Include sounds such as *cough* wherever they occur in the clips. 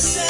say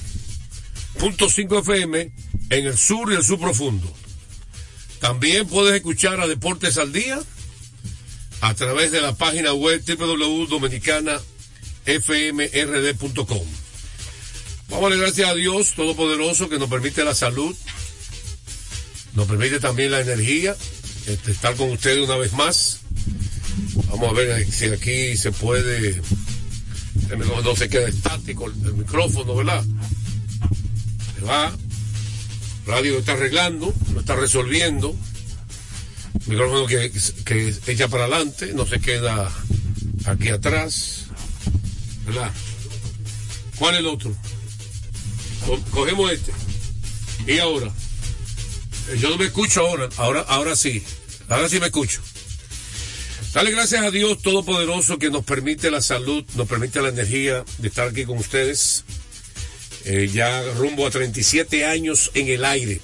99.5 FM en el sur y el sur profundo. También puedes escuchar a Deportes al Día a través de la página web www.dominicanafmrd.com. Vamos a darle gracias a Dios Todopoderoso que nos permite la salud, nos permite también la energía, este, estar con ustedes una vez más. Vamos a ver si aquí se puede, no se queda estático el, micrófono, ¿verdad? Va, radio está arreglando, lo está resolviendo micrófono que, que echa para adelante, no se queda aquí atrás. ¿Verdad? ¿Cuál es el otro? cogemos este. Y ahora. Eh, yo no me escucho ahora. Ahora, ahora sí. Ahora sí me escucho. Dale gracias a Dios Todopoderoso que nos permite la salud, nos permite la energía de estar aquí con ustedes. Eh, ya rumbo a 37 años en el aire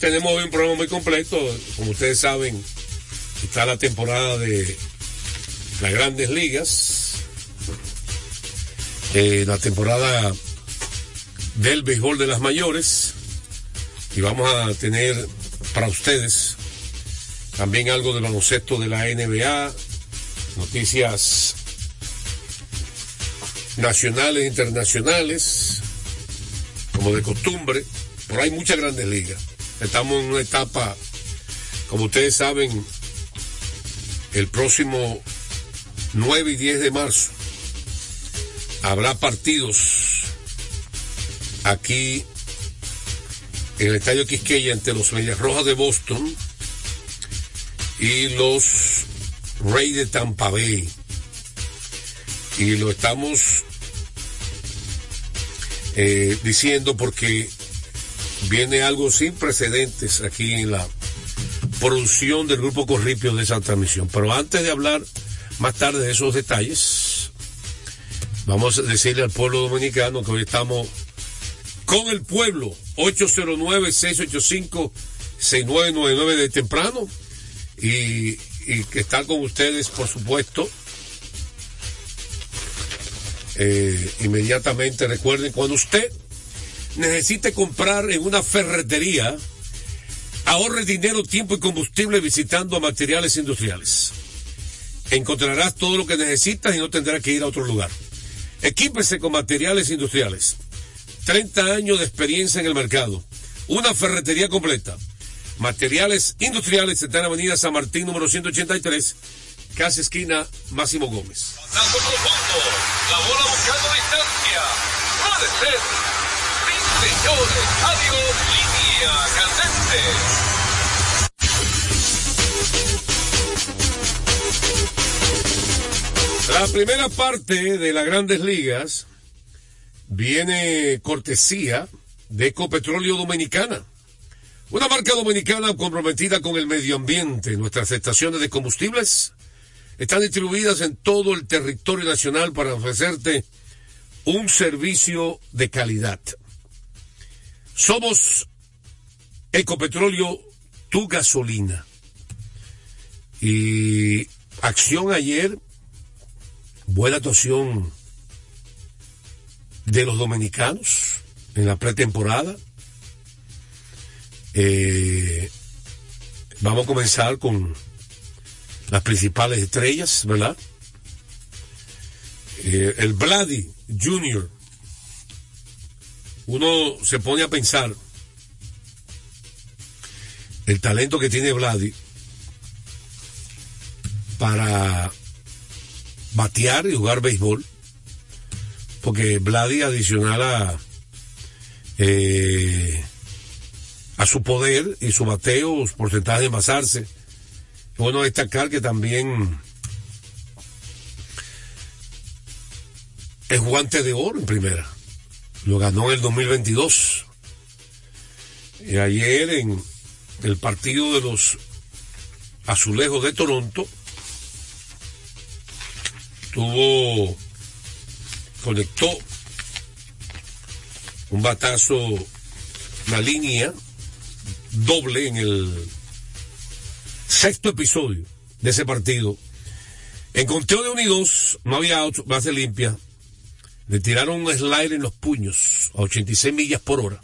tenemos hoy un programa muy completo. Como ustedes saben, está la temporada de las grandes ligas, eh, la temporada del béisbol de las mayores. Y vamos a tener para ustedes también algo del baloncesto de la NBA, noticias nacionales e internacionales, como de costumbre, pero hay muchas grandes ligas. Estamos en una etapa, como ustedes saben, el próximo 9 y 10 de marzo habrá partidos aquí en el Estadio Quisqueya entre los Medias Rojas de Boston y los Reyes de Tampa Bay. Y lo estamos eh, diciendo porque viene algo sin precedentes aquí en la producción del Grupo Corripio de esa transmisión. Pero antes de hablar más tarde de esos detalles, vamos a decirle al pueblo dominicano que hoy estamos con el pueblo 809-685-6999 de temprano y, y que está con ustedes, por supuesto. Eh, inmediatamente recuerden cuando usted necesite comprar en una ferretería, ahorre dinero, tiempo y combustible visitando a materiales industriales. Encontrarás todo lo que necesitas y no tendrás que ir a otro lugar. Equípese con materiales industriales. 30 años de experiencia en el mercado. Una ferretería completa. Materiales industriales está en Avenida San Martín, número 183, casi esquina Máximo Gómez. Bola buscando distancia. Puede ser Señores, adiós, línea candente. La primera parte de las grandes ligas viene cortesía de Ecopetróleo Dominicana. Una marca dominicana comprometida con el medio ambiente. Nuestras estaciones de combustibles están distribuidas en todo el territorio nacional para ofrecerte un servicio de calidad. Somos Ecopetróleo, tu gasolina. Y acción ayer, buena actuación de los dominicanos en la pretemporada. Eh, vamos a comenzar con las principales estrellas, ¿verdad? Eh, el Vladi Jr uno se pone a pensar el talento que tiene Vladi para batear y jugar béisbol, porque Vladi adicional a, eh, a su poder y su bateo, su porcentaje de envasarse, bueno destacar que también es guante de oro en primera lo ganó en el 2022. Y ayer en el partido de los Azulejos de Toronto tuvo conectó un batazo una línea doble en el sexto episodio de ese partido. En conteo de unidos, no había base limpia. Le tiraron un slide en los puños a 86 millas por hora.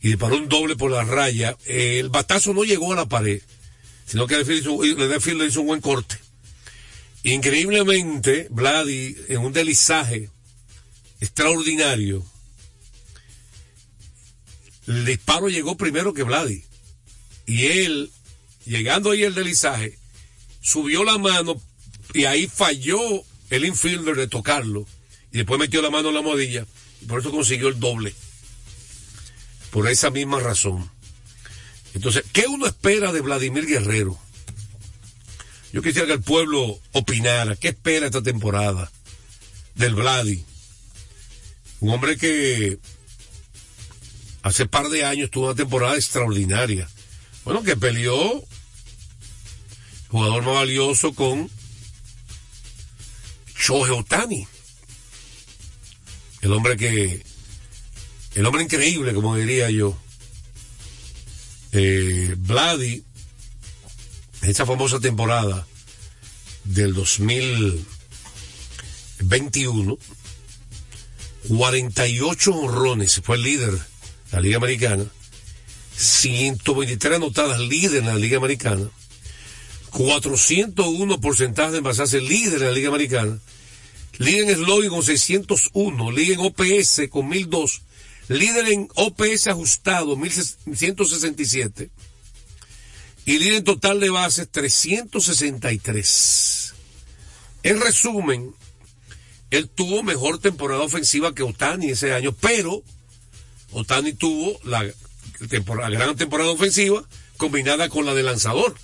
Y disparó un doble por la raya. el batazo no llegó a la pared, sino que le hizo un buen corte. Increíblemente, Vladi, en un delizaje extraordinario, el disparo llegó primero que Vladi. Y él, llegando ahí el delizaje, subió la mano y ahí falló el infielder de tocarlo. Y después metió la mano en la modilla. Y por eso consiguió el doble. Por esa misma razón. Entonces, ¿qué uno espera de Vladimir Guerrero? Yo quisiera que el pueblo opinara. ¿Qué espera esta temporada del Vladi? Un hombre que hace par de años tuvo una temporada extraordinaria. Bueno, que peleó jugador más valioso con Shohei Otani. El hombre que, el hombre increíble, como diría yo. Eh, Vladi, esa famosa temporada del 2021, 48 honrones, fue el líder de la Liga Americana, 123 anotadas líder en la Liga Americana, 401 porcentaje de envasarse líder en la Liga Americana, líder en slogan con 601, líder en OPS con 1002, líder en OPS ajustado 1167 y líder en total de bases 363. En resumen, él tuvo mejor temporada ofensiva que Otani ese año, pero Otani tuvo la, la gran temporada ofensiva combinada con la de lanzador.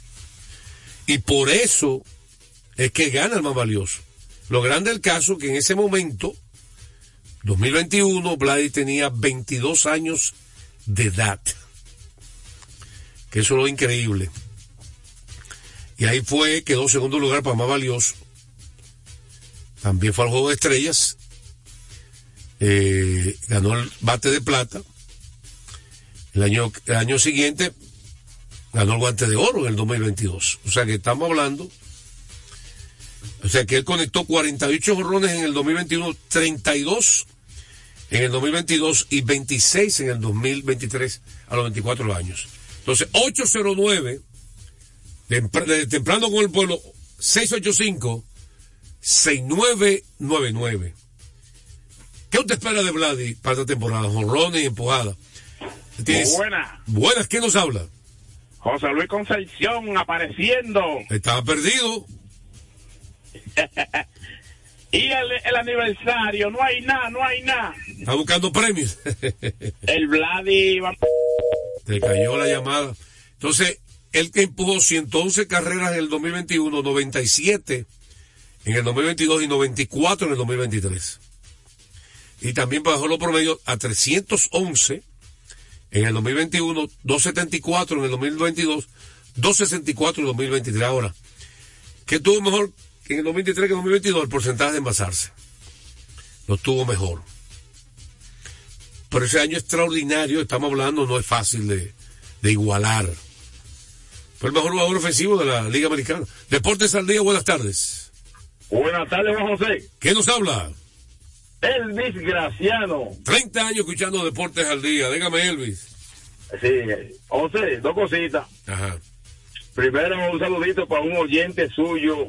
Y por eso es que gana el más valioso. Lo grande del caso que en ese momento, 2021, Vladi tenía 22 años de edad. Que eso es lo increíble. Y ahí fue, quedó segundo lugar para más valioso. También fue al juego de estrellas. Eh, ganó el bate de plata. El año, el año siguiente ganó el guante de oro en el 2022. O sea que estamos hablando. O sea que él conectó 48 jorrones en el 2021, 32 en el 2022 y 26 en el 2023 a los 24 años. Entonces, 809, de, temprano con el pueblo, 685 6999. ¿Qué usted espera de Vladi para esta temporada? Jorrones y empujadas. Buenas. Buenas, ¿quién nos habla? José Luis Concepción apareciendo. Estaba perdido. *laughs* y el, aniversario, no hay nada, no hay nada. Está buscando premios. *laughs* el Vladi. Te cayó la llamada. Entonces, el que empujó 111 carreras en el 2021, 97 en el 2022 y 94 en el 2023. Y también bajó los promedios a 311 en el 2021, 274 en el 2022, 264 en el 2023. Ahora, ¿qué tuvo mejor en el 2023 que en el 2022? El porcentaje de envasarse. Lo tuvo mejor. Pero ese año extraordinario, estamos hablando, no es fácil de, de igualar. Fue el mejor jugador ofensivo de la Liga Americana. Deportes al día, buenas tardes. Buenas tardes, Juan José. ¿Qué nos habla? Elvis Graciano. 30 años escuchando Deportes al día. Dígame, Elvis. Sí, José, dos cositas. Ajá. Primero, un saludito para un oyente suyo,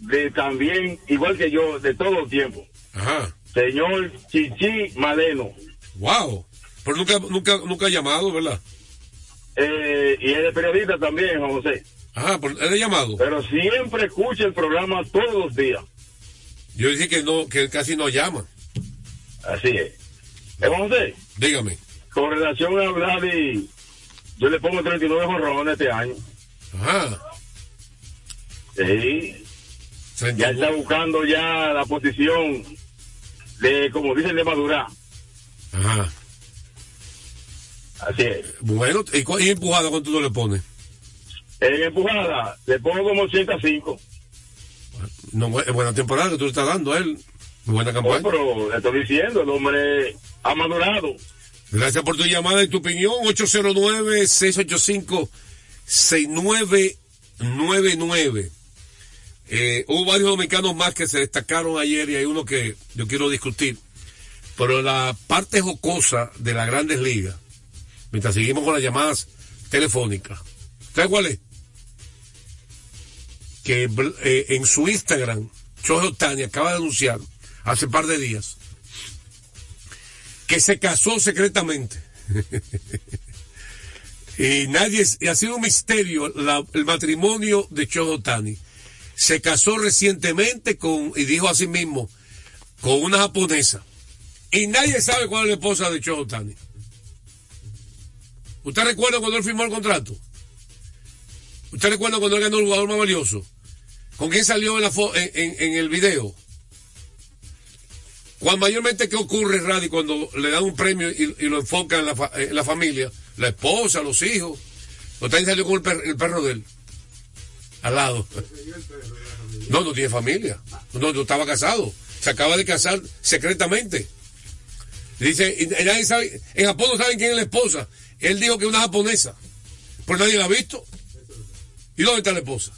de también, igual que yo, de todo el tiempo. Ajá. Señor Chichi Maleno. Wow. Pero nunca, nunca, nunca ha llamado, ¿verdad? Eh, y es periodista también, José. Ajá, ¿es de llamado? Pero siempre escucha el programa todos los días. Yo dije que no, que casi no llama. Así es. ¿Es José? Dígame. Con relación a Vladi, yo le pongo 39 jorrones este año. Ajá. Sí. Ya está buscando ya la posición de, como dicen, de madurar. Ajá. Así es. Bueno, ¿y, y empujada cuánto tú le pones? En empujada le pongo como 105. No, buena temporada que tú le estás dando a él. Buena Oh, campaña. pero le estoy diciendo, el hombre ha madurado. Gracias por tu llamada y tu opinión. 809-685-6999. Eh, hubo varios dominicanos más que se destacaron ayer y hay uno que yo quiero discutir. Pero la parte jocosa de las grandes ligas, mientras seguimos con las llamadas telefónicas, ¿sabes cuál es? Que eh, en su Instagram, Chojo Otani acaba de anunciar hace par de días que se casó secretamente. *laughs* y nadie, y ha sido un misterio el matrimonio de Chojo Tani. Se casó recientemente con, y dijo a sí mismo, con una japonesa. Y nadie sabe cuál es la esposa de Chojo Tani. ¿Usted recuerda cuando él firmó el contrato? ¿Usted recuerda cuando él ganó el jugador más valioso? ¿Con quién salió en, la en- en- en el video? Cuando mayormente, ¿qué ocurre, Radi, cuando le dan un premio y, lo enfocan en la, en la familia? La esposa, los hijos. Otani salió con el perro de él. Al lado. No, no tiene familia. No, no estaba casado. Se acaba de casar secretamente. Dice, y nadie sabe, en Japón no saben quién es la esposa. Él dijo que es una japonesa. Pero nadie la ha visto. ¿Y dónde está la esposa?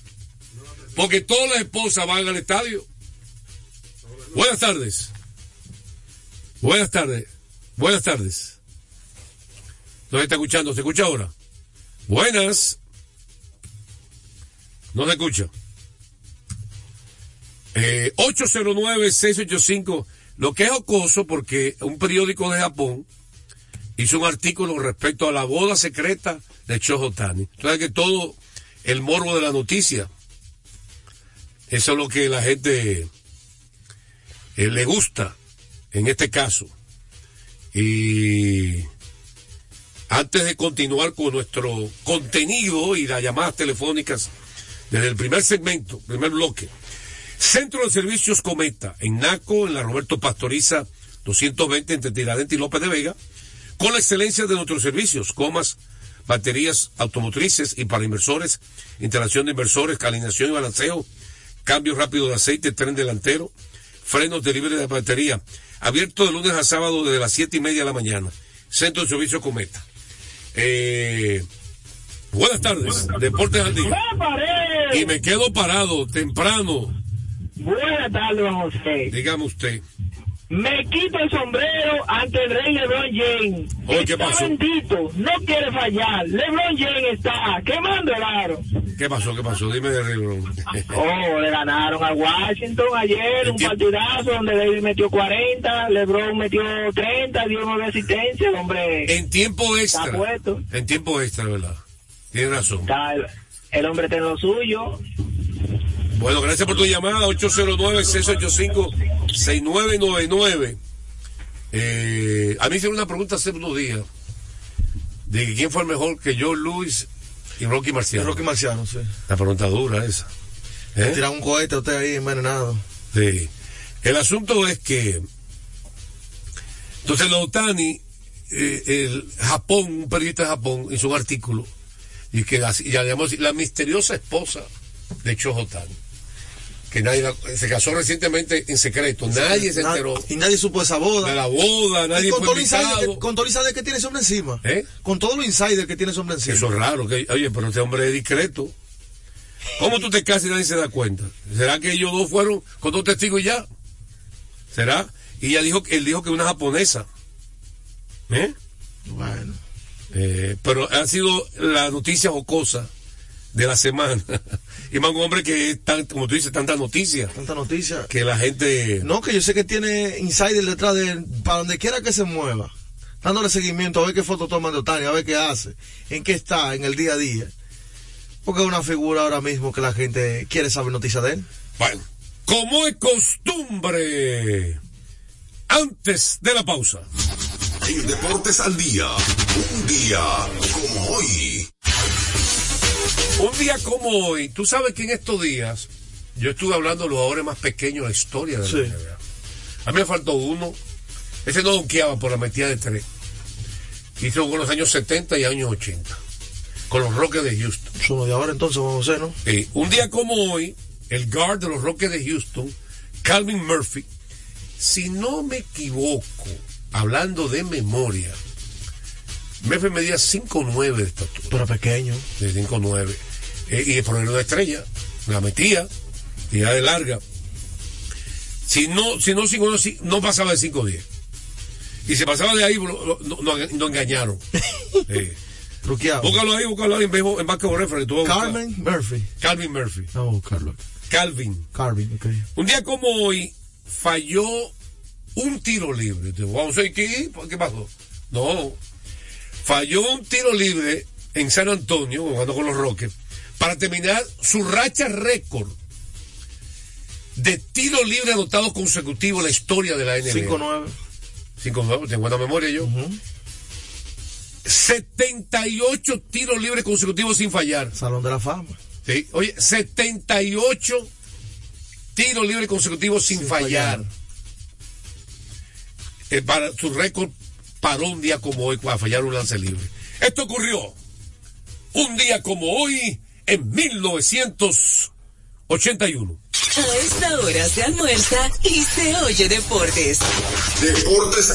Porque todas las esposas van al estadio. Buenas tardes. Buenas tardes. Buenas tardes. ¿No se está escuchando? ¿Se escucha ahora? Buenas. No se escucha. Eh, 809-685. Lo que es ocoso porque un periódico de Japón hizo un artículo respecto a la boda secreta de Chojo Tani. Que todo el morbo de la noticia. Eso es lo que la gente eh, le gusta en este caso. Y antes de continuar con nuestro contenido y las llamadas telefónicas desde el primer segmento, primer bloque, Centro de Servicios Cometa, en Naco, en la Roberto Pastoriza 220 entre Tiradentes y López de Vega, con la excelencia de nuestros servicios, comas, baterías automotrices y para inversores, instalación de inversores, calinación y balanceo, cambio rápido de aceite, tren delantero, frenos de libre de batería, abierto de lunes a sábado desde las siete y media de la mañana. Centro de Servicio Cometa. Eh, buenas tardes, Deportes al Día. ¡Me paré! Y me quedo parado temprano. Buenas tardes, José. Dígame usted. Me quito el sombrero ante el rey LeBron James. ¿qué está pasó? bendito, no quiere fallar. LeBron James está quemando el aro. ¿Qué pasó? ¿Qué pasó? Dime de Riblón. Oh, le ganaron a Washington ayer, un partidazo donde David metió 40, LeBron metió 30, dio nueve asistencias, hombre. en tiempo extra. Está puesto. En tiempo extra, ¿verdad? Tiene razón. Está, el, el hombre tiene lo suyo. Bueno, gracias por tu llamada. 809-685-6999. Eh, a mí hicieron una pregunta hace unos días. De quién fue el mejor que Joe Louis y Rocky Marciano. Rocky Marciano, sí. La pregunta dura esa. ¿Eh? Tirar un cohete a usted ahí envenenado. Sí. El asunto es que. Entonces, los Otani, eh, el Japón, un periodista de Japón, hizo un artículo y que la, y la la misteriosa esposa de Chojo Otani. Que nadie la- se casó recientemente en secreto, nadie se enteró Y nadie supo de esa boda. de la boda, nadie y con fue todo, invitado. que, con todo el insider que tiene ese hombre encima. ¿Eh? Con todo lo insider que tiene ese hombre encima. Eso es raro, que, oye, pero este hombre es discreto. ¿Cómo tú te casas y nadie se da cuenta? ¿Será que ellos dos fueron con dos testigos ya? ¿Será? Y ella dijo, él dijo que una japonesa. ¿Eh? Bueno. Eh, pero ha sido la noticia jocosa de la semana. *laughs* y más un hombre que es tan, como tú dices, tanta noticia, Tanta noticia. que la gente... No, que yo sé que tiene insider detrás de él, para donde quiera que se mueva. Dándole seguimiento, a ver qué foto toma de Otani, a ver qué hace, en qué está, en el día a día. Porque es una figura ahora mismo que la gente quiere saber noticias de él. Bueno, como es costumbre, antes de la pausa. En Deportes al Día, un día como hoy. Un día como hoy, tú sabes que en estos días yo estuve hablando de los jugadores más pequeños de la historia de la. NBA. A mí me faltó uno. Ese no donkeaba por la metida de tres. Hizo con los años 70 y años 80. Con los Rockets de Houston. Somos de ahora entonces, vamos a. Eh, un día como hoy, el guard de los Rockets de Houston, Calvin Murphy, si no me equivoco, hablando de memoria, Murphy medía 5'9 de estatura. Pero pequeño. De 5'9. Eh, y por una estrella, la metía, y de larga. Si no, si no, si no, si- no pasaba de 5'10. Y se pasaba de ahí, lo, lo- no, no- no engañaron. *laughs* Eh, búscalo ahí, búscalo ahí en, en Reference. buscar. Carmen Murphy. Calvin Murphy. A buscarlo. Calvin. Carvin, ok. Un día como hoy falló un tiro libre. Vamos a ¿qué pasó? No. Falló un tiro libre en San Antonio, jugando con los Rockets, para terminar su racha récord de tiro libre anotados consecutivos en la historia de la NBA. 5'9. 5-9, tengo buena memoria yo. 78 tiros libres consecutivos sin fallar. Salón de la Fama. Sí, Oye, 78 tiros libres consecutivos sin, Sin fallar. fallar. Eh, para su récord paró un día como hoy para fallar un lance libre. Esto ocurrió un día como hoy en 1981. A esta hora se almuerza y se oye deportes. Deportes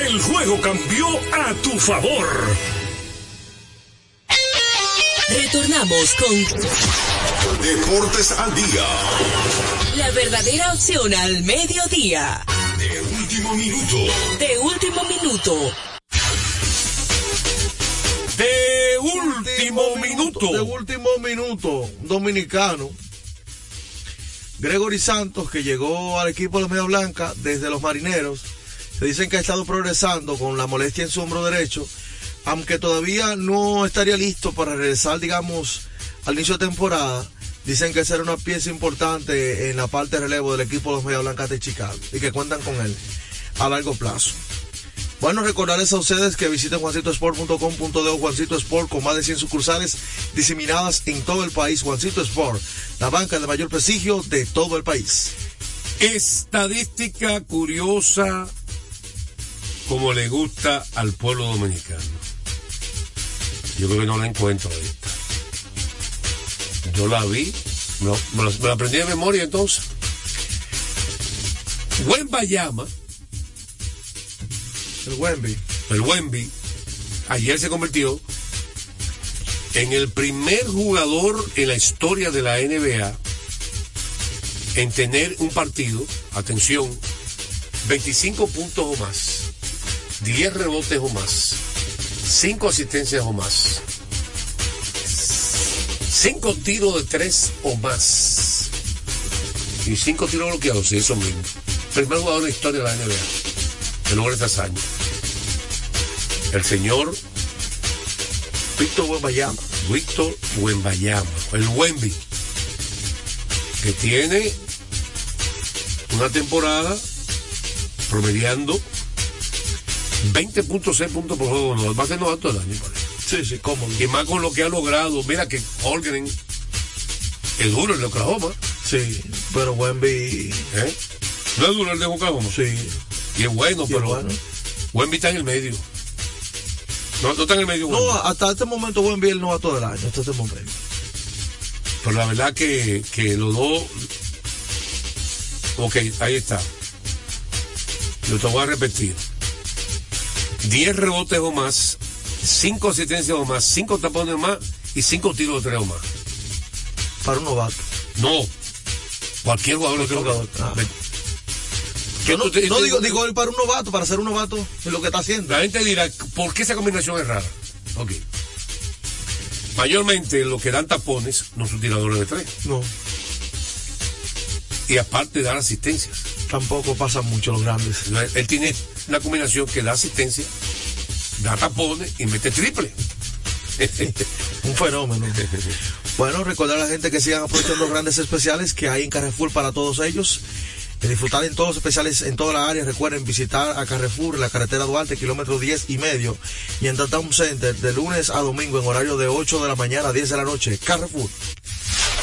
el juego cambió a tu favor. Retornamos con Deportes al día. la verdadera opción al mediodía. De último minuto. De último minuto. De último minuto. De último minuto, un dominicano. Gregory Santos, que llegó al equipo de los Media Blanca desde los marineros. Se dicen que ha estado progresando con la molestia en su hombro derecho, aunque todavía no estaría listo para regresar, digamos, al inicio de temporada. Dicen que será una pieza importante en la parte de relevo del equipo de los Media Blancas de Chicago y que cuentan con él a largo plazo. Bueno, recordarles a ustedes que visiten juancitosport.com.de Juancito Sport con más de 100 sucursales diseminadas en todo el país. Juancito Sport, la banca de mayor prestigio de todo el país. Estadística curiosa como le gusta al pueblo dominicano. Yo creo que no la encuentro esta. Yo la vi, me, la- me la aprendí de memoria entonces. Buen Bayama, El Wemby. el Wemby, ayer se convirtió en el primer jugador en la historia de la NBA en tener un partido, atención, 25 puntos o más, 10 rebotes o más, 5 asistencias o más, 5 tiros de 3 o más y 5 tiros bloqueados, eso mismo. Primer jugador en la historia de la NBA que logra esta hazaña. El señor Víctor Wembayama. Víctor Wembayama, el Wemby, que tiene una temporada promediando 20.6 puntos por juego, no, va a ser novato del año, parece. Sí, sí, cómodo. Y más con lo que ha logrado. Mira que Holgren es duro el de Oklahoma. Sí, pero Wemby. ¿Eh? ¿No es duro el de Oklahoma? Sí. Y es bueno, Sí, pero bueno. Wemby está en el medio. No, no está en el medio. No, Wemby. hasta este momento Wemby es el novato del año, hasta este momento. Pero la verdad que, que los dos. Ok, ahí está. Yo te voy a repetir. 10 rebotes o más, 5 asistencias o más, 5 tapones o más y 5 tiros de 3 o más. Para un novato. No. Cualquier jugador Cualquier jugador. ah. ¿Qué No, tú te- no te- digo, digo él para un novato, para ser un novato, es lo que está haciendo. La gente dirá, ¿por qué esa combinación es rara? Ok. Mayormente los que dan tapones no son tiradores de tres. No, Y aparte dar asistencias. tampoco pasa mucho los grandes. Él tiene una combinación que da asistencia, da tapones y mete triple. *laughs* Un fenómeno. Bueno, recordar a la gente que sigan aprovechando los grandes especiales que hay en Carrefour para todos ellos. Eh, disfrutar en todos los especiales en toda la área. Recuerden visitar a Carrefour, la carretera Duarte, kilómetro 10 y medio. Y en Town Center, de lunes a domingo, en horario de 8 de la mañana a 10 de la noche. Carrefour.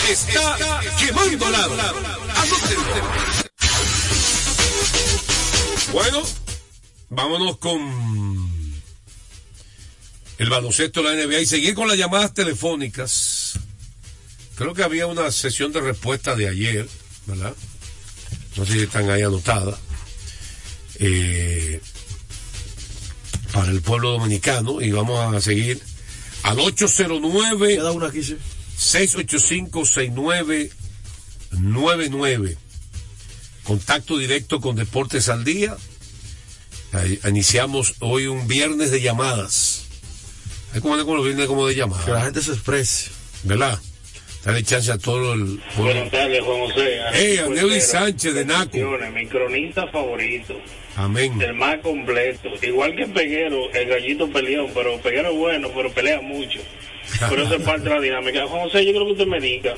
Está quemando lado. Bueno, vámonos con el baloncesto de la NBA y seguir con las llamadas telefónicas. Creo que había una sesión de respuesta de ayer, ¿verdad? No sé si están ahí anotadas. Eh, para el pueblo dominicano y vamos a seguir al 809 Queda una aquí, sí. 685-6999. Contacto directo con Deportes al Día. Ahí Iniciamos hoy un viernes de llamadas. Hay como los viernes como de Que la llamadas, gente se exprese. ¿verdad? Dale chance a todo el Buenas tardes, Juan José. Hey, Aneudi Sánchez de Naco. Mi cronista favorito, Amén. el más completo. Igual que Peguero, el gallito peleón, pero Peguero es bueno, pero pelea mucho. Pero eso es parte de la dinámica. Juan José, yo creo que usted me diga,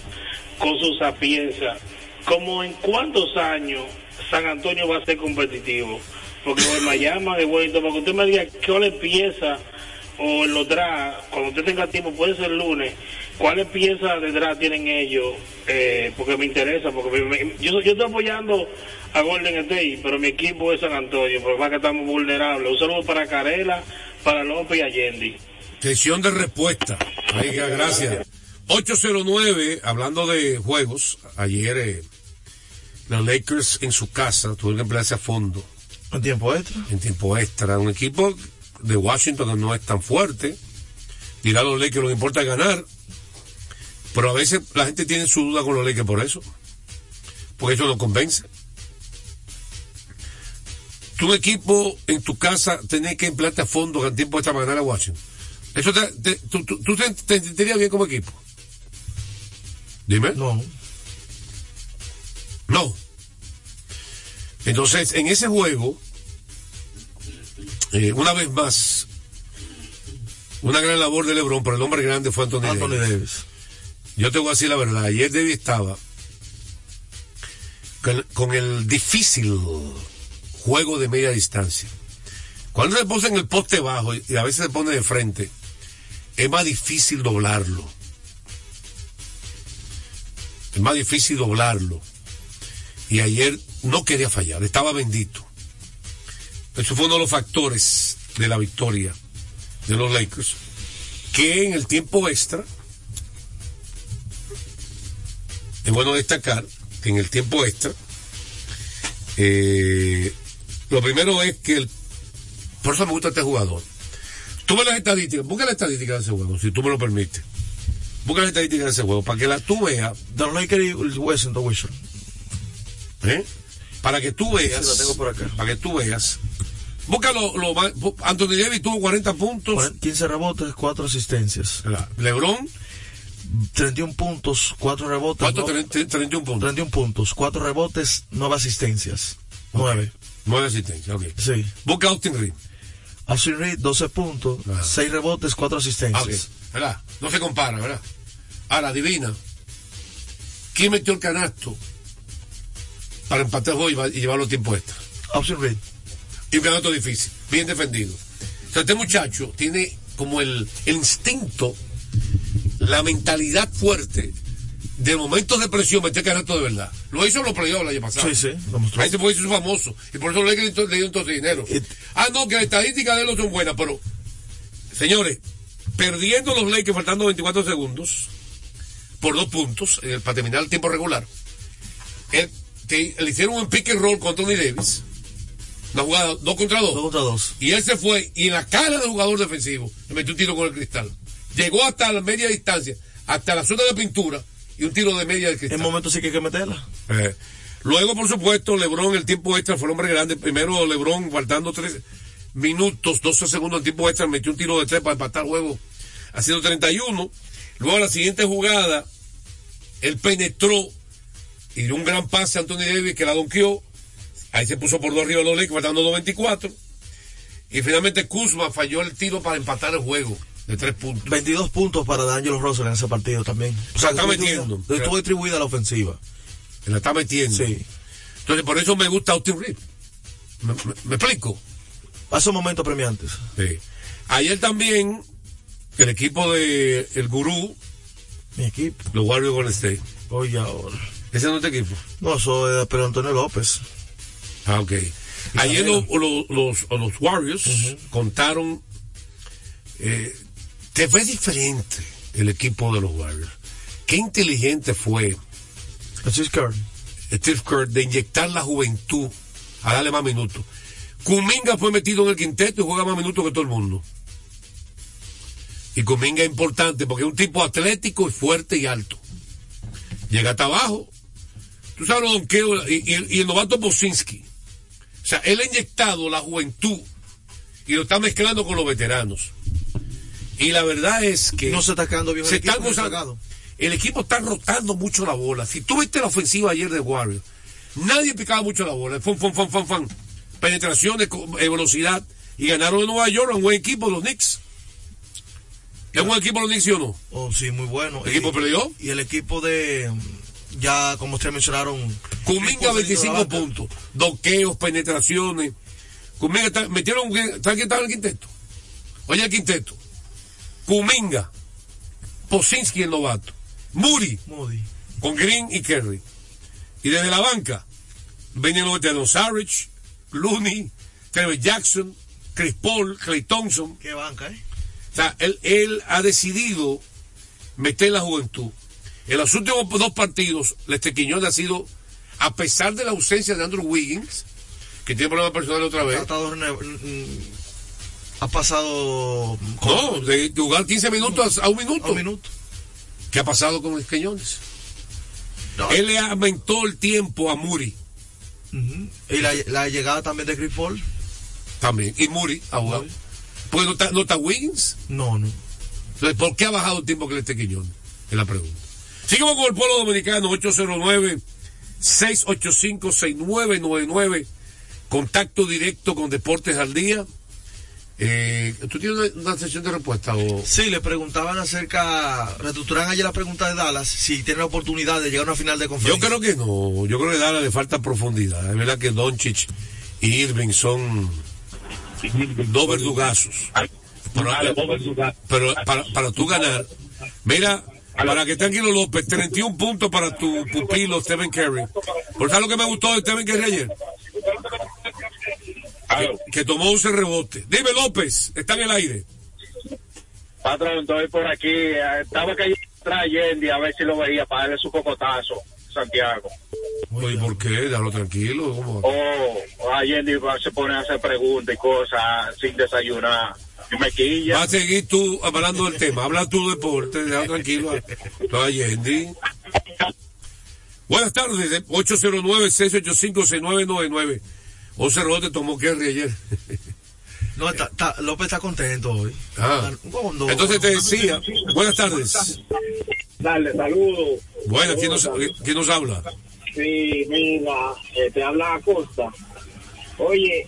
con su sapiencia, como en cuántos años San Antonio va a ser competitivo. Porque hoy me llama de vuelta, para que usted me diga cuáles piezas o en los draft, cuando usted tenga tiempo, puede ser el lunes, cuáles piezas de draft tienen ellos, eh, porque me interesa, porque me- yo, yo estoy apoyando a Golden State, pero mi equipo es San Antonio, porque más que estamos vulnerables. Un saludo para Carela, para López y Allende. Sesión de respuesta. Oiga, gracias. 809, hablando de juegos, ayer eh, los Lakers en su casa tuvieron que emplearse a fondo En tiempo extra. en tiempo extra. Un equipo de Washington que no es tan fuerte. Dirá a los Lakers, lo que importa es ganar. Pero a veces la gente tiene su duda con los Lakers por eso. Porque eso no convence. Tu equipo en tu casa tenés que emplearte a fondo en tiempo extra para ganar a Washington. Eso te, te- tú, tú- tú te, te sentirías bien como equipo. Dime. No. No. Entonces, en ese juego, eh, una vez más, una gran labor de LeBron, pero el hombre grande fue Anthony, Anthony Davis. Davis. Yo te voy a decir la verdad, ayer Davis estaba con, con el difícil juego de media distancia. Cuando se pone en el poste bajo y, y a veces se pone de frente, es más difícil doblarlo. Es más difícil doblarlo. Y ayer no quería fallar, estaba bendito. Eso fue uno de los factores de la victoria de los Lakers, que en el tiempo extra, es bueno destacar que en el tiempo extra, eh, lo primero es que por eso me gusta este jugador. Tú ves las estadísticas, busca las estadísticas de ese juego, si tú me lo permites. Busca las estadísticas de ese juego, para que la tú veas, De los Lakers y Washington. ¿eh? Para que tú veas, Sí, tengo por acá. para que tú veas. Busca lo, Anthony Davis tuvo 40 puntos, 15 rebotes, 4 asistencias. LeBron 31 puntos, 4 rebotes. ¿Cuánto? no- 30 31 puntos. 31 puntos, 4 rebotes, 9 asistencias. 9. 9 asistencias, ok. Sí. Busca Austin Reed. Austin Reed, 12 puntos, 6 rebotes, 4 Ah, ok. asistencias. ¿Verdad? No se compara, ¿verdad? Ahora, adivina. ¿Quién metió el canasto para empatar el juego y va- y llevarlo a tiempo extra? Reed. Y un canasto difícil, bien defendido. O sea, este muchacho tiene como el, el instinto, la mentalidad fuerte de momentos de presión meter canasto de verdad. Lo hizo en los playoffs el año pasado. Sí, sí, lo mostró. Ahí se fue hizo famoso. Y por eso le le dio entonces dinero. Ah, no, que las estadísticas de él no son buenas, pero, señores, perdiendo los Lakers faltando 24 segundos por dos puntos eh, para terminar el tiempo regular. Él, te- le hicieron un pick and roll con Tony Davis. Una jugada dos contra dos. Dos contra dos. Y él se fue y en la cara del jugador defensivo le metió un tiro con el cristal. Llegó hasta la media distancia, hasta la zona de pintura y un tiro de media de cristal. En momento sí que hay que meterla. Eh, Luego, por supuesto, Lebron, el tiempo extra fue el hombre grande. Primero, Lebron, faltando tres minutos, 12 segundos en tiempo extra, metió un tiro de tres para empatar el juego haciendo 31. Luego, la siguiente jugada, él penetró y dio un gran pase a Anthony Davis que la donkeó. Ahí se puso por dos arriba de los Lakers, faltando 2.24. Y finalmente Kuzma falló el tiro para empatar el juego de tres puntos. 22 puntos para D'Angelo Russell en ese partido también. O sea, está metiendo. Estuvo distribuida la ofensiva. La está metiendo. Sí. Entonces, por eso me gusta Austin Reeves. ¿Me, me- me explico? Pasó momentos premiantes. Sí. Ayer también, el equipo de el gurú, Mi equipo. los Warriors Golden State. Oye, ahora. ¿Ese no es tu equipo? No, de Pedro Antonio López. Ah, ok. Ayer los- los Warriors contaron. Eh, te ve diferente el equipo de los Warriors. Qué inteligente fue Steve Kerr. Steve Kerr de inyectar la juventud a darle más minutos. Kuminga fue metido en el quinteto y juega más minutos que todo el mundo. Y Kuminga es importante porque es un tipo atlético y fuerte y alto. Llega hasta abajo. Tú sabes los donkeos y, y- y el novato Bosinski. O sea, él ha inyectado la juventud y lo está mezclando con los veteranos. Y la verdad es que No se está quedando bien el se equipo están en el el equipo está rotando mucho la bola. Si tú viste la ofensiva ayer de Warriors, nadie picaba mucho la bola. Fun, fun, fun, fun, fun. Penetraciones, eh, velocidad. Y ganaron en Nueva York, un buen equipo, los Knicks. ¿Es un buen equipo los Knicks, sí o no? Oh, sí, muy bueno. ¿El equipo peleó? Y el equipo de. Ya, como ustedes mencionaron. De 25 la banca. puntos. Doqueos, penetraciones. Kuminga está- metieron, ¿sabes quién estaba en el quinteto? Oye el quinteto. Kuminga, Posinski el novato, Muri, Moody. con Green y Kerry. Y desde la banca venían los veteranos Sarich, Looney, Trevor Jackson, Chris Paul, Clay Thompson. Qué banca, ¿eh? O sea, él, él ha decidido meter la juventud. En los últimos dos partidos, Lester Quiñones ha sido, a pesar de la ausencia de Andrew Wiggins, que tiene problemas personales otra vez, ha pasado. no, de, jugar 15 minutos a, un minuto. A un minuto. ¿Qué ha pasado con Quiñones? No. Él le aumentó el tiempo a Muri. Y la, la llegada también de Chris Paul. también, y Muri ha jugado. Pues no está, no está Wiggins. No, no. Entonces, ¿por qué ha bajado el tiempo que le esté Quiñones? Es la pregunta. Seguimos con el pueblo dominicano, 809-685-6999. Contacto directo con Deportes al Día. Eh, ¿Tú tienes una, una sesión de respuesta o...? Sí, le preguntaban acerca. Reestructuran ayer la pregunta de Dallas si tiene la oportunidad de llegar a una final de Yo conferencia. creo que no. Yo creo que a Dallas le falta profundidad. Es verdad que Doncic y Irving son dos verdugazos. Pero, pero para, para tú ganar, mira, para que tranquilo López, 31 puntos para tu pupilo Stephen Curry. ¿Por sabes lo que me gustó de Stephen Curry ayer? Que, que tomó 11 rebotes. Dime López, está en el aire. Patrón, estoy por aquí. eh, Estaba cayendo atrás a ver si lo veía para darle su cocotazo, Santiago. ¿Y por qué? Déjalo tranquilo. ¿cómo? O a Yendi se pone a hacer preguntas y cosas sin desayunar. Va a seguir tú hablando del tema. Habla tu deporte, déjalo tranquilo. a- a Yendi. Buenas tardes, eh, 809-685-6999. 11 rebotes tomó Kerry ayer. No, está- está- López está contento hoy. Ah. Cuando- Entonces te decía, buenas tardes. Dale, saludos. Bueno, ¿quién nos, quién nos habla? Sí, mira, eh, te habla Acosta. Oye,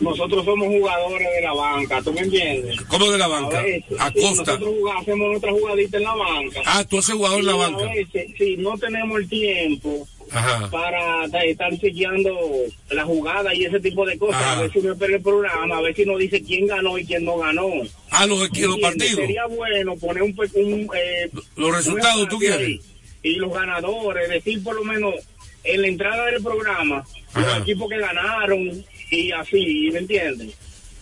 nosotros somos jugadores de la banca, ¿tú me entiendes? ¿Cómo de la A banca? sí, Acosta. nosotros jugamos- hacemos nuestra jugadita en la banca. Ah, tú haces jugador en la banca. A veces, si no tenemos el tiempo para estar chequeando la jugada y ese tipo de cosas. A ver si me espera el programa, a ver si nos dice quién ganó y quién no ganó. Ah, los, los partidos. Sería bueno poner un, un eh, los resultados, tú quieres. Y los ganadores, decir por lo menos en la entrada del programa, los equipos que ganaron y así, ¿me entiendes?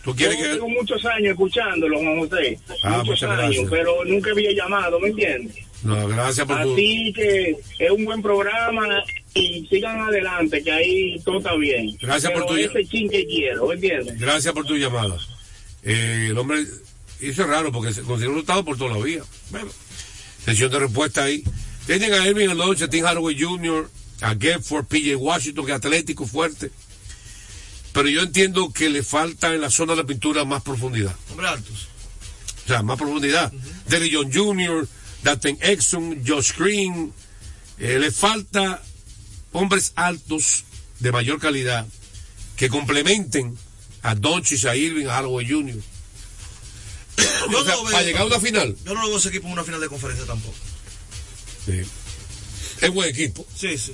¿Tú quieres Yo tengo muchos años escuchándolo, Juan José. Ah, muchos años, pero nunca había llamado, ¿me entiendes? No, gracias por Así que es un buen programa y sigan adelante, que ahí todo está bien. Gracias por tu ese chin que quiero, ¿me entiendes? Gracias por tu llamada. Eh, el hombre hizo raro porque se consiguió resultado por toda la vía. Bueno, sesión de respuesta ahí. Tienen a Elvin Alonso, a Tim Hardaway Jr., a Getford, PJ Washington, que es atlético, fuerte pero yo entiendo que le falta en la zona de la pintura más profundidad. Hombre altos. O sea, más profundidad. Uh John Jr., Daten Exxon, Josh Green. Eh, le falta hombres altos de mayor calidad que complementen a Doncic, a Irving, a Hardaway Jr. *coughs* para llegar a una final. Yo no lo veo ese equipo en una final de conferencia tampoco. Sí. Es buen equipo. Sí, sí.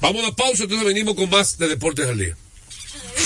Vamos a la pausa, entonces venimos con más de Deportes al Día. Hello. *laughs*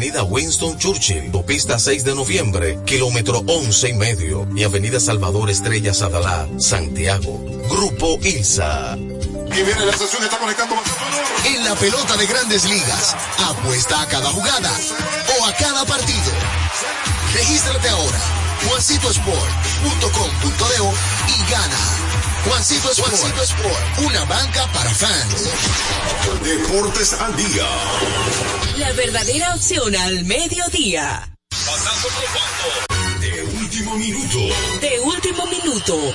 Winston Churchill, Pista 6 de noviembre, kilómetro 11 y medio, y Avenida Salvador Estrella Sadalá, Santiago. Grupo ILSA. Y viene la sesión, está conectando En la pelota de grandes ligas, apuesta a cada jugada o a cada partido. Regístrate ahora, juancitosport.com.de y gana. Juancito Sport. Juancito Sport, una banca para fans. Deportes al día. La verdadera opción al mediodía. Pasando profundo. De último minuto. De último minuto.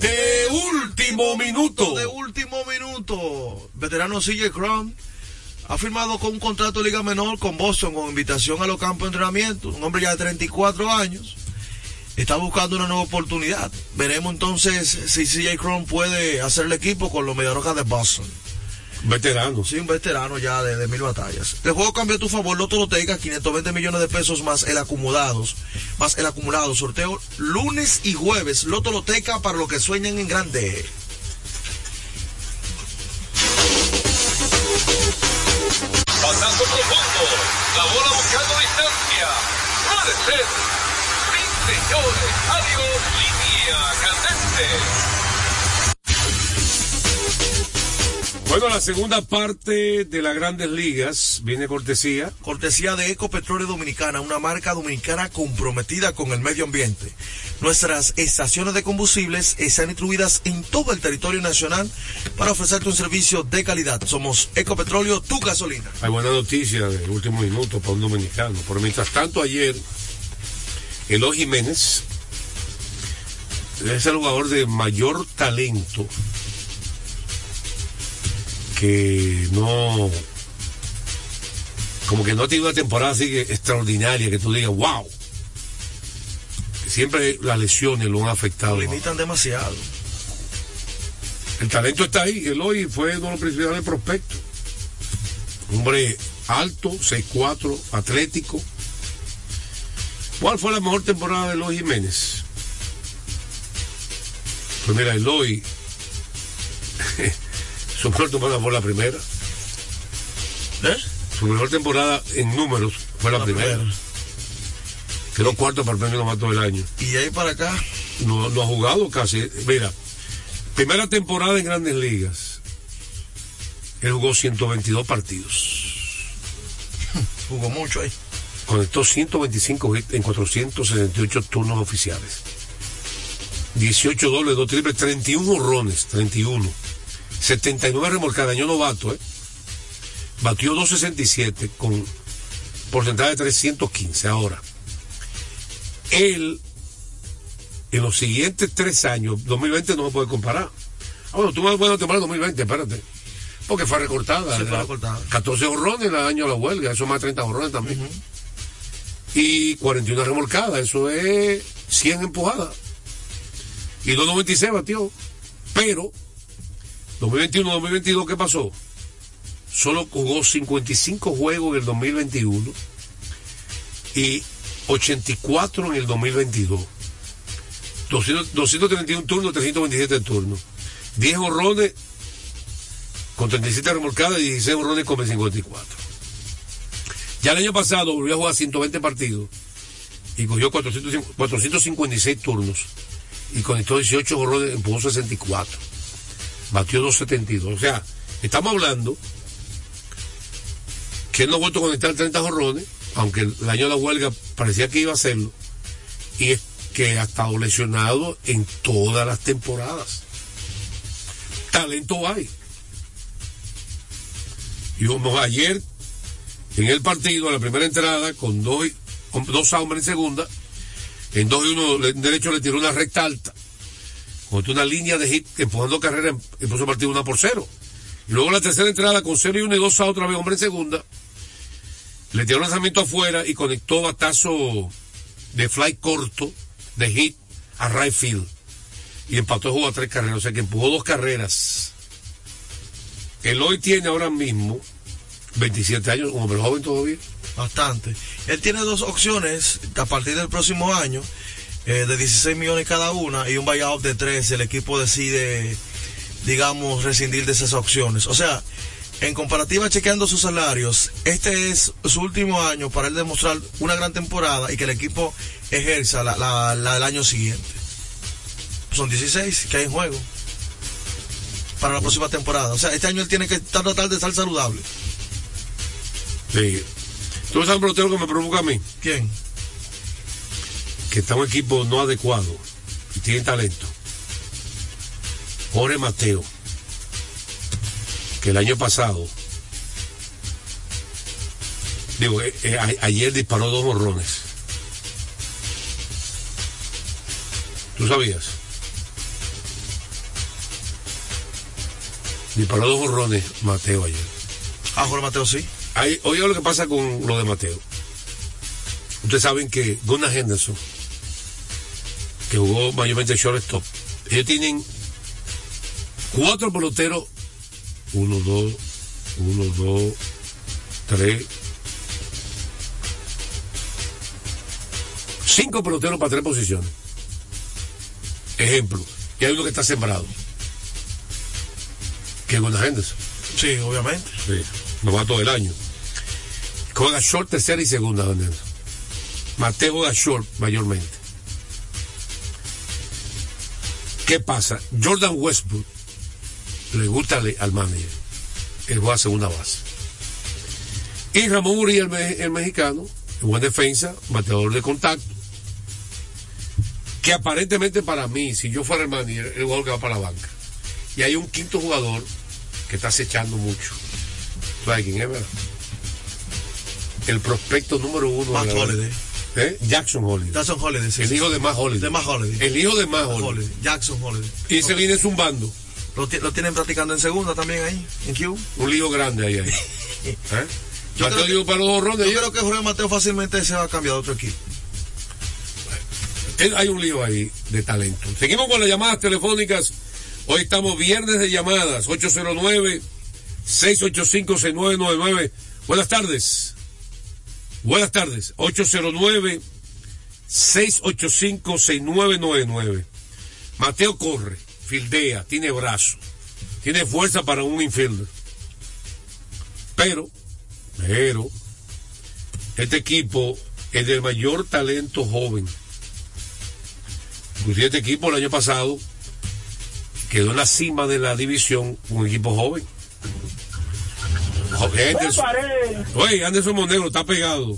De último minuto. De último minuto. Veterano CJ Cron ha firmado con un contrato de liga menor con Boston con invitación a los campos de entrenamiento. Un hombre ya de 34 años está buscando una nueva oportunidad. Veremos entonces si CJ Cron puede hacer el equipo con los Mediarrojas de Boston. Veterano. Sí, un veterano ya de, mil batallas. El juego cambia a tu favor, Loto Loteca, 520 millones de pesos más el acumulados, más el acumulado. Sorteo lunes y jueves, Loto Loteca para los que sueñan en grande. Pasando profundo, la bola buscando distancia. Puede ser señores, adiós, línea Bueno, la segunda parte de las grandes ligas viene cortesía. Cortesía de Ecopetróleo Dominicana, una marca dominicana comprometida con el medio ambiente. Nuestras estaciones de combustibles están distribuidas en todo el territorio nacional para ofrecerte un servicio de calidad. Somos Ecopetróleo, tu gasolina. Hay buena noticia de último minuto para un dominicano. Pero mientras tanto, ayer Eloy Jiménez es el jugador de mayor talento que no como que no ha tenido una temporada así extraordinaria que tú digas wow siempre las lesiones lo han afectado lo limitan demasiado. El talento está ahí Eloy fue uno de los principales prospectos. Hombre alto 6'4 atlético. ¿Cuál fue la mejor temporada de Eloy Jiménez? Pues mira, Eloy, su mejor temporada fue la primera. ¿Eh? Su mejor temporada en números fue la, primera. Quedó cuarto para el premio Novato del año. ¿Y ahí para acá? No, no ha jugado casi. Mira, primera temporada en Grandes Ligas. Él jugó 122 partidos. *laughs* Jugó mucho ahí conectó 125 hits en 478 turnos oficiales. 18 dobles, 2 triples, 31 horrones, 31. 79 remolcadas, año novato, ¿eh? Batió 267 con porcentaje de 315. Ahora, él, en los siguientes tres años, 2020 no se puede comparar, Ah, bueno, tuvo una buena temporada en 2020, espérate. Porque fue recortada. Sí, fue recortada. 14 horrones el año de la huelga, eso más 30 horrones también. Y 41 remolcadas, eso es 100 empujadas. Y 296 batió. Pero, 2021-2022, ¿qué pasó? Solo jugó 55 juegos en el 2021 y 84 en el 2022. 200 231 turnos, 327 turnos. 10 honrones con 37 remolcadas y 16 honrones con 54. Ya el año pasado volvió a jugar 120 partidos y cogió 400 456 turnos y conectó 18 honrones, empujó 64. Batió 272. O sea, estamos hablando que él no ha vuelto a conectar 30 jorrones, aunque el año de la huelga parecía que iba a hacerlo, y es que ha estado lesionado en todas las temporadas. Talento hay. Y vamos ayer, en el partido, a la primera entrada, con dos, con dos hombres en segunda, en dos y uno derecho le tiró una recta alta, con una línea de hit, empujando carrera, y puso el partido una por cero. Y luego la tercera entrada con 0 y 1 y 2 a otra vez, hombre en segunda. Le tiró lanzamiento afuera y conectó batazo de fly corto, de hit, a right field. Y empató el juego a tres carreras, o sea que empujó dos carreras. Él hoy tiene ahora mismo 27 años, un hombre joven todavía. Bastante. Él tiene dos opciones a partir del próximo año, eh, de 16 millones cada una y un buyout de 13. El equipo decide, digamos, rescindir de esas opciones. O sea, en comparativa chequeando sus salarios, este es su último año para él demostrar una gran temporada y que el equipo ejerza la, la- la del año siguiente. Son 16 que hay en juego para la próxima temporada. O sea, este año él tiene que estar, tratar de estar saludable. Sí. ¿Tú sabes pelotero que me provoca a mí? ¿Quién? Que está en un equipo no adecuado y tiene talento. Jorge Mateo. Que el año pasado, digo, eh, eh, ayer disparó dos borrones. ¿Tú sabías? Disparó dos borrones Mateo ayer. Ah, Jorge Mateo sí. Ahí, oiga lo que pasa con lo de Mateo. Ustedes saben que Gunnar Henderson, que jugó mayormente shortstop, ellos tienen cuatro peloteros, uno, dos, uno, dos, tres, cinco peloteros para tres posiciones. Ejemplo, y hay uno que está sembrado, que es Gunnar Henderson. Sí, obviamente. Sí, novato del año. Juega short, tercera y segunda. Mateo juega short mayormente. ¿Qué pasa? Jordan Westbrook le gusta al manager. Él juega segunda base. Y Ramón Uriel, el, me- el mexicano, en buena defensa, bateador de contacto. Que aparentemente para mí, si yo fuera el manager, el jugador que va para la banca. Y hay un quinto jugador que está acechando mucho. ¿Sabes quién es, verdad? El prospecto número uno. ¿Eh? Jackson Holiday. Jackson Holiday, sí, El hijo de Matt Holiday. De Matt Holiday. El hijo de Matt Holiday. Jackson Holiday. Y ese viene zumbando. Lo, lo tienen practicando en segunda también ahí, en Q. Un lío grande ahí. ahí. *laughs* ¿Eh? Yo creo que- para los. Yo creo que Jorge Mateo fácilmente se va a cambiar a otro equipo. Hay un lío ahí de talento. Seguimos con las llamadas telefónicas. Hoy estamos viernes de llamadas. 809-685-6999. Buenas tardes. Buenas tardes. 809-685-6999. Mateo corre, fildea, tiene brazo, tiene fuerza para un infielder. Pero, pero, este equipo es del mayor talento joven. Inclusive este equipo el año pasado quedó en la cima de la división un equipo joven. Jo- Anderson, oye, Anderson Monegro está pegado.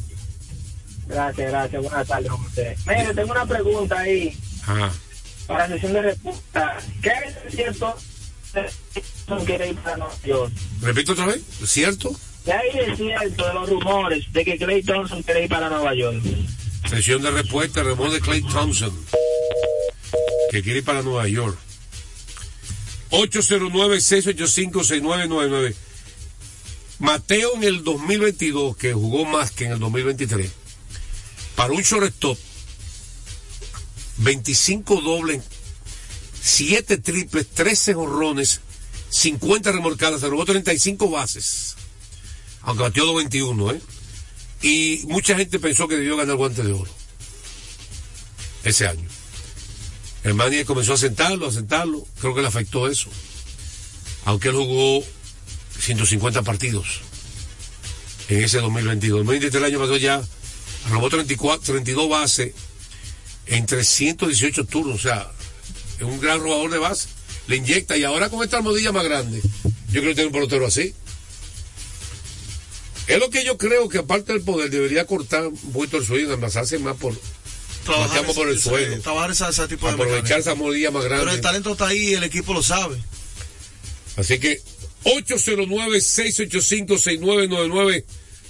Gracias, gracias. Buenas tardes, José. Mire, tengo una pregunta ahí Ajá. para la sesión de respuesta. ¿Qué es cierto que quiere ir para Nueva York? Repito otra vez, ¿cierto? ¿Qué hay de cierto de los rumores de que Clay Thompson quiere ir para Nueva York? Sesión de respuesta, remor de Clay Thompson, que quiere ir para Nueva York. 809-685-6999. Mateo en el 2022, que jugó más que en el 2023, para un shortstop, 25 dobles, 7 triples, 13 jorrones, 50 remolcadas, se robó 35 bases. Aunque batió 2.21, ¿eh? Y mucha gente pensó que debió ganar guante de oro. Ese año. El comenzó a sentarlo, a sentarlo. Creo que le afectó eso. Aunque él jugó 150 partidos en ese 2022. El 2023 el año pasado ya robó 34, 32 bases en 318 turnos. O sea, es un gran robador de base. Le inyecta y ahora con esta almohadilla más grande, yo creo que tiene un pelotero así. Es lo que yo creo que aparte del poder debería cortar un poquito el suelo y envasarse más por, Trabajar por el suelo. Trabajar ese, ese tipo de aprovechar esa mordilla más grande. Pero el talento está ahí y el equipo lo sabe. Así que 809-685-6999,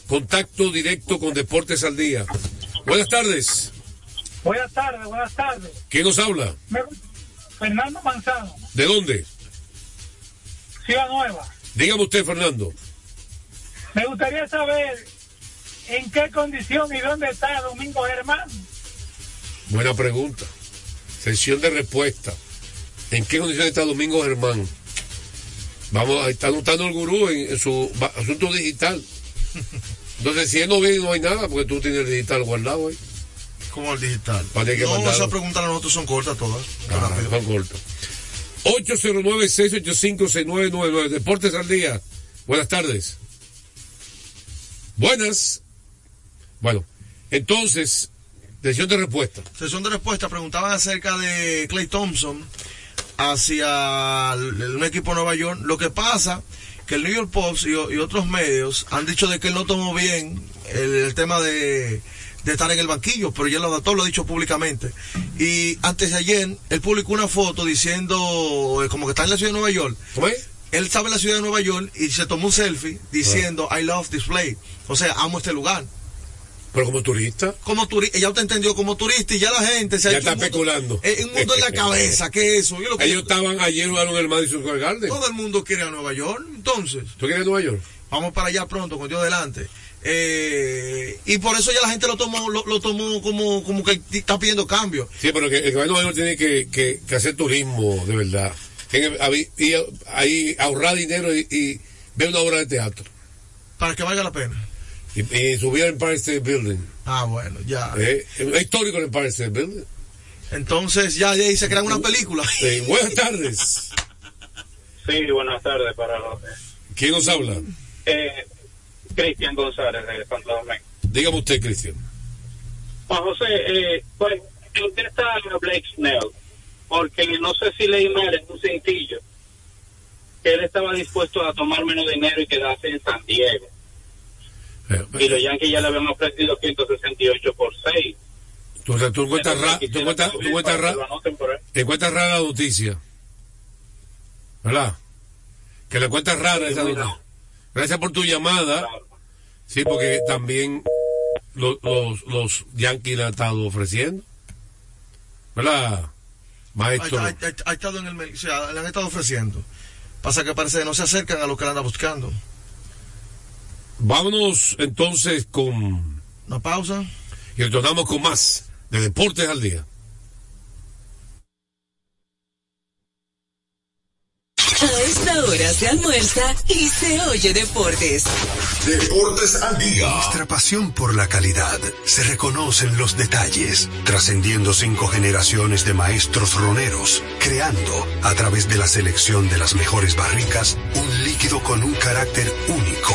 contacto directo con Deportes al Día. Buenas tardes. Buenas tardes, buenas tardes. ¿Quién nos habla? Fernando Manzano, ¿De dónde? Ciudad Nueva. Dígame usted, Fernando. Me gustaría saber en qué condición y dónde está Domingo Germán. Buena pregunta. Sesión de respuesta. ¿En qué condición está Domingo Germán? Vamos, está anotando el gurú en, en su asunto digital. Entonces, si él no viene, no hay nada, porque tú tienes el digital guardado ahí. Como el digital. No, mandarlo. esas preguntas a nosotros son cortas todas. Ah, son cortas. 809-685-6999. Deportes al día. Buenas tardes. Buenas. Bueno, entonces, sesión de respuesta. Sesión de respuesta preguntaban acerca de Clay Thompson hacia el- un equipo de Nueva York. Lo que pasa que el New York Post y, y otros medios han dicho de que él no tomó bien el, el tema de, de estar en el banquillo, pero ya lo adaptó, lo ha dicho públicamente. Y antes de ayer, él publicó una foto diciendo, eh, como que está en la ciudad de Nueva York. Él estaba en la ciudad de Nueva York y se tomó un selfie diciendo, I love this place. O sea, amo este lugar. Pero como turista. Como turista, ya usted entendió como turista y ya la gente se ha Ya hecho está un mundo- especulando. eh, un mundo en la cabeza, ¿qué es eso? Yo lo que- Ellos estaban ayer jugaron el Madison Square Garden. Todo el mundo quiere a Nueva York, entonces. ¿Tú quieres Nueva York? Vamos para allá pronto, con Dios delante. Eh, y por eso ya la gente lo tomó, lo, lo tomó como, como que está pidiendo cambio. Sí, pero que el que va a Nueva York tiene que, que, que hacer turismo, de verdad. Y ahí ahorrar dinero y, y ver una obra de teatro. Para que valga la pena. Y, y subir al Empire State Building. Ah, bueno, ya. Eh, es histórico el Empire State Building. Entonces ya de ahí se crean una película. Sí, buenas tardes. Sí, buenas tardes para los. ¿Quién nos habla? Eh, Cristian González de Santo Domingo. Dígame usted, Cristian. Juan José, eh, pues, está a Blake Snell, porque no sé si leí mal en un cintillo que él estaba dispuesto a tomar menos dinero y quedarse en San Diego. Y los Yankees ya le habían ofrecido 168 por 6. Tú, tú encuentras ra- tú encuentras- tú encuentras ra- encuentras rara la noticia. ¿Verdad? Que le encuentras rara esa noticia. Gracias por tu llamada. Sí, porque también lo- los, los Yankees le han estado ofreciendo. ¿Verdad? Ha, Maestro. ha- ha- ha estado en el, o sea, le han estado ofreciendo. Pasa que parece que no se acercan a lo que le anda buscando. Vámonos entonces con. Una pausa. Y retornamos con más de Deportes al Día. A esta hora se almuerza y se oye deportes. Deportes al día. Nuestra pasión por la calidad se reconoce en los detalles, trascendiendo cinco generaciones de maestros roneros, creando, a través de la selección de las mejores barricas, un líquido con un carácter único,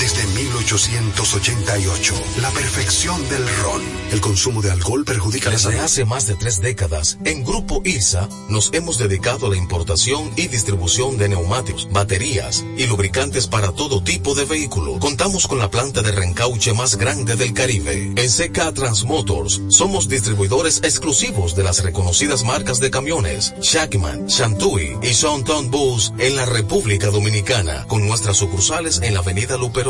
desde 1888, la perfección del ron. El consumo de alcohol perjudica la Desde salud. hace más de tres décadas, en Grupo ILSA nos hemos dedicado a la importación y distribución de neumáticos, baterías y lubricantes para todo tipo de vehículo. Contamos con la planta de reencauche más grande del Caribe. En CK Transmotors somos distribuidores exclusivos de las reconocidas marcas de camiones Shackman, Shantui y Sonton Bus en la República Dominicana, con nuestras sucursales en la Avenida Luperón,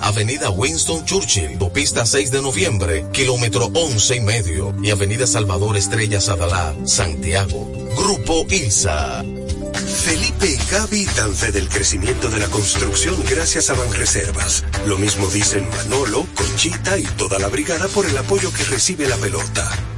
Avenida Winston Churchill, Pista 6 de noviembre, kilómetro 11 y medio, y Avenida Salvador Estrella Sadalá, Santiago. Grupo ILSA. Felipe y Gaby dan fe del crecimiento de la construcción gracias a Banreservas. Lo mismo dicen Manolo, Conchita y toda la brigada por el apoyo que recibe la pelota.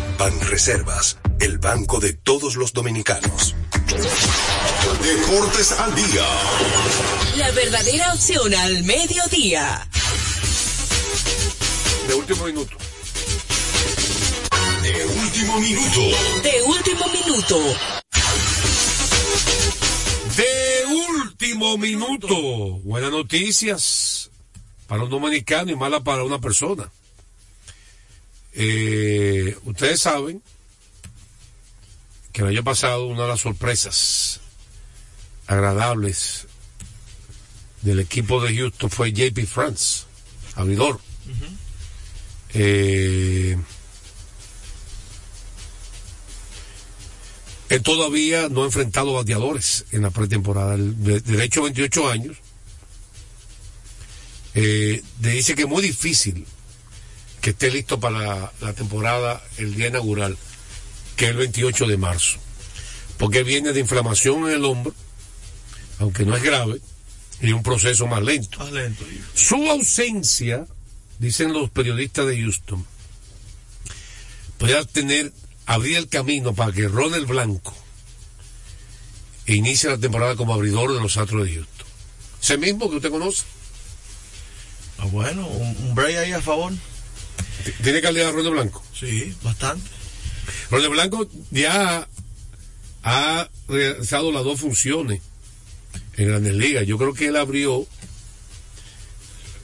Banreservas, el banco de todos los dominicanos. Deportes al día. La verdadera opción al mediodía. De último minuto. De último minuto. De último minuto. De último minuto. Buenas noticias para un dominicano y mala para una persona. Eh, ustedes saben que el año pasado una de las sorpresas agradables del equipo de Houston fue JP France, abridor. Eh, él todavía no ha enfrentado bateadores en la pretemporada. De, de hecho, 28 años. Eh, le dice que es muy difícil que esté listo para la, la temporada el día inaugural, que es el 28 de marzo. Porque viene de inflamación en el hombro, aunque no es grave, y un proceso más lento. Más lento. Su ausencia, dicen los periodistas de Houston, puede tener, abrir el camino para que Ronald Blanco inicie la temporada como abridor de los Astros de Houston. Ese mismo que usted conoce. Ah, bueno, un, un break ahí a favor. ¿Tiene calidad Ronald Blanco? Sí, bastante. Ronald Blanco ya ha realizado las dos funciones en Grandes Ligas. Yo creo que él abrió.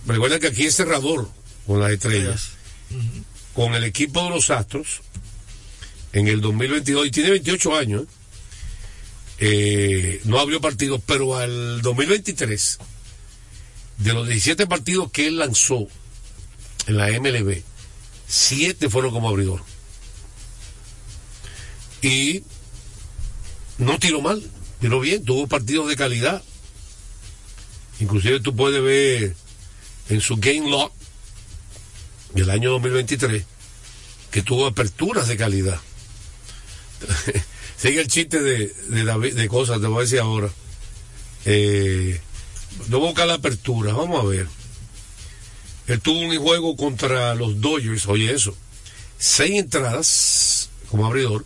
Recuerda que aquí es cerrador con las estrellas. Con el equipo de los Astros en el 2022 y tiene 28 años. ¿eh? Eh, no abrió partidos, pero al 2023, de los 17 partidos que él lanzó en la MLB, 7 fueron como abridor. Y no tiró mal, tiró bien, tuvo partidos de calidad. Inclusive tú puedes ver en su game log del año 2023 que tuvo aperturas de calidad. *laughs* Sigue el chiste de, de, de cosas, te voy a decir ahora. Eh, no busca la apertura, vamos a ver. Él tuvo un juego contra los Dodgers, oye eso. Seis entradas como abridor,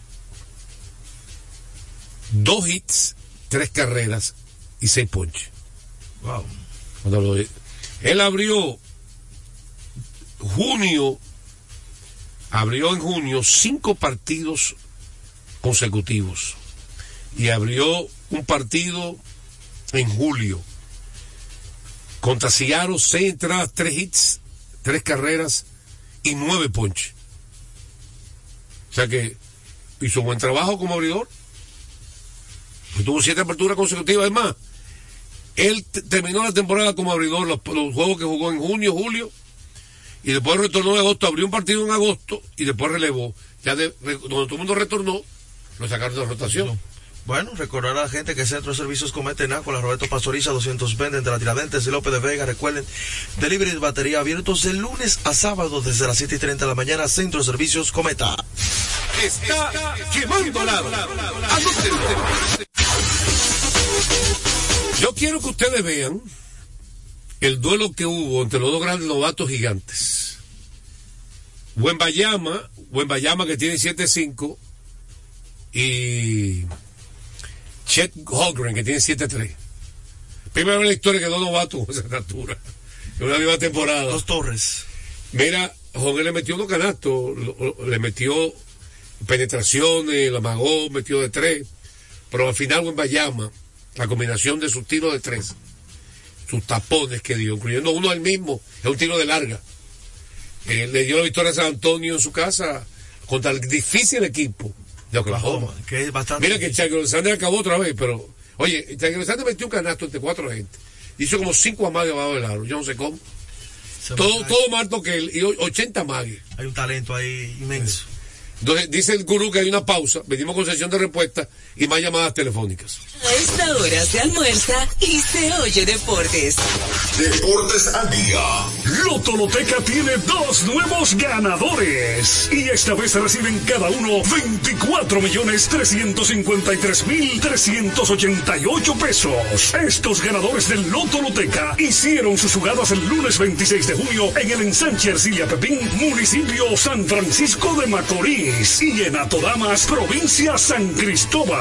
dos hits, tres carreras y seis ponches. Wow. Cuando lo- él abrió junio, abrió en junio cinco partidos consecutivos y abrió un partido en julio contra Seattle, seis entradas, tres hits, tres carreras y nueve ponches. O sea que hizo buen trabajo como abridor. Tuvo siete aperturas consecutivas. Es más, él terminó la temporada como abridor, los, juegos que jugó en junio, julio, y después retornó en agosto, abrió un partido en agosto y después relevó. Ya de, cuando todo el mundo retornó, lo sacaron de rotación. Bueno, recordar a la gente que Centro de Servicios Comete con la Roberto Pastoriza 220 entre la Tiradentes y López de Vega. Recuerden, delivery de batería abiertos de lunes a sábado desde las 7 y 30 de la mañana. Centro de Servicios Cometa. Está quemando lado. Yo quiero que ustedes vean el duelo que hubo entre los dos grandes novatos gigantes. Buen Bayama, Buen Bayama que tiene 7-5 y Chet Holgren que tiene 7-3. Primera vez en la historia que dos novatos con esa altura. En una misma temporada. Dos torres. Mira, Holgren le metió unos canastos, le metió penetraciones, la magó, metió de tres, pero al final en Bayama, la combinación de sus tiros de tres, sus tapones que dio, incluyendo uno al mismo, es un tiro de larga. Eh, le dio la victoria a San Antonio en su casa contra el difícil equipo de Oklahoma. Que es bastante Mira que Alexander acabó otra vez, pero oye, Chagro Alexander metió un canasto entre cuatro gente. Hizo como cinco amagues abajo del aro, yo no sé cómo. Todo, todo más alto que él, y o- 80 amagues. Hay un talento ahí inmenso. Entonces dice el gurú que hay una pausa, venimos con sesión de respuesta y más llamadas telefónicas. A esta hora se almuerza y se oye deportes. Deportes al día. Loto Loteca tiene dos nuevos ganadores. Y esta vez reciben cada uno 24 millones 353 mil 388 pesos. Estos ganadores del Loto Loteca hicieron sus jugadas el lunes 26 de junio en el ensanche Ercilia Pepín, municipio San Francisco de Macorís. Y en Atodamas, provincia San Cristóbal.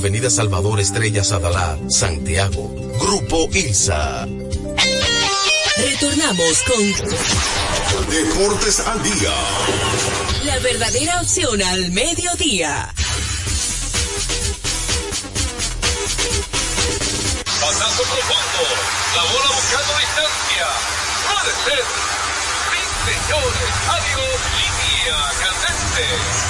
Avenida Salvador Estrellas Adalá, Santiago. Grupo ILSA. Retornamos con Deportes al día. la verdadera opción al mediodía. Pasazo profundo. La bola buscando distancia. Puede ser. Sí, señores. Adiós. Línea candente.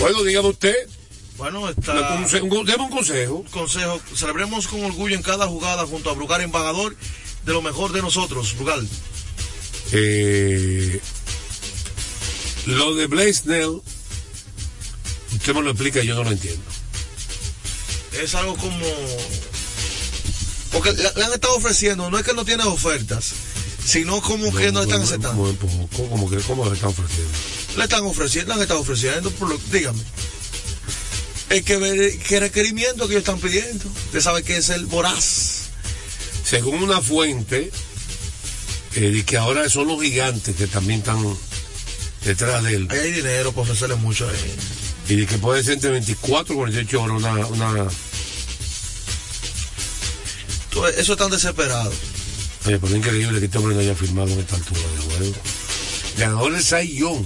Bueno, dígame usted. Bueno, está. Conse- un- Deme un consejo. Consejo, celebremos con orgullo en cada jugada junto a Brugal Embajador de lo mejor de nosotros, Brugal. Eh, lo de Blaze Snell, usted me lo explica y yo no lo entiendo. Es algo como... Porque le, han estado ofreciendo, no es que no tiene ofertas, sino como que no están aceptando. Como, como, como, como que, ¿Cómo le están ofreciendo? Le están ofreciendo, han estado ofreciendo, por lo, dígame. Es que ver qué requerimiento que ellos están pidiendo. Usted sabe que es el voraz. Según una fuente, eh, que ahora son los gigantes que también están detrás de él. Ahí hay dinero para ofrecerle mucho ahí. Y de que puede ser entre 24 y 48 horas una, una... Eso es tan desesperado. Oye, pero es increíble que este hombre no haya firmado en esta altura de juego. Ganador Cy Young.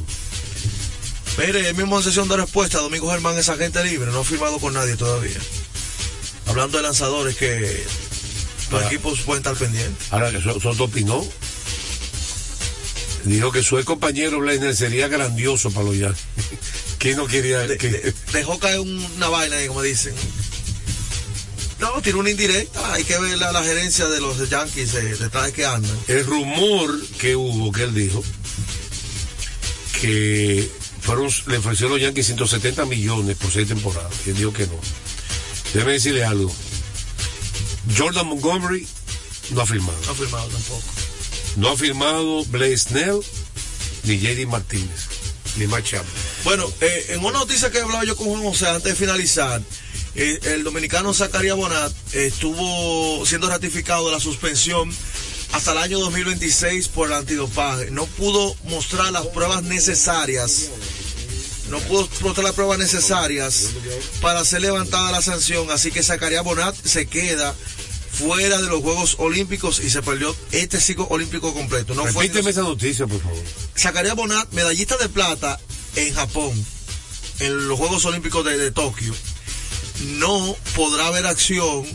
Mire, mismo en sesión de respuesta, Domingo Germán es agente libre, no ha firmado con nadie todavía. Hablando de lanzadores que los equipos pueden estar pendientes. Ahora que So- Soto opinó. Dijo que su compañero Blainer sería grandioso para los Yankees. *laughs* ¿Quién no quería que... Dejó caer una vaina ahí, como dicen. No, tiene una indirecta. Hay que ver la, la gerencia de los Yankees eh, detrás de que andan. El rumor que hubo, que él dijo, que fueron, le ofrecieron los Yankees 170 millones por seis temporadas. Y él dijo que no. Déjeme decirle algo. Jordan Montgomery no ha firmado. No ha firmado tampoco. No ha firmado Blaze Snell ni JD Martínez, ni Chapman. Bueno, eh, en una noticia que he hablado yo con Juan José antes de finalizar, eh, el dominicano Zacarías Bonat eh, estuvo siendo ratificado de la suspensión hasta el año 2026 por el antidopaje. No pudo mostrar las pruebas necesarias. No pudo mostrar las pruebas necesarias para ser levantada la sanción. Así que Zacarías Bonat se queda fuera de los Juegos Olímpicos y se perdió este ciclo olímpico completo. No fue Repíteme esa noticia, por favor. Zacarías Bonat, medallista de plata en Japón, en los Juegos Olímpicos de, de Tokio, no podrá haber acción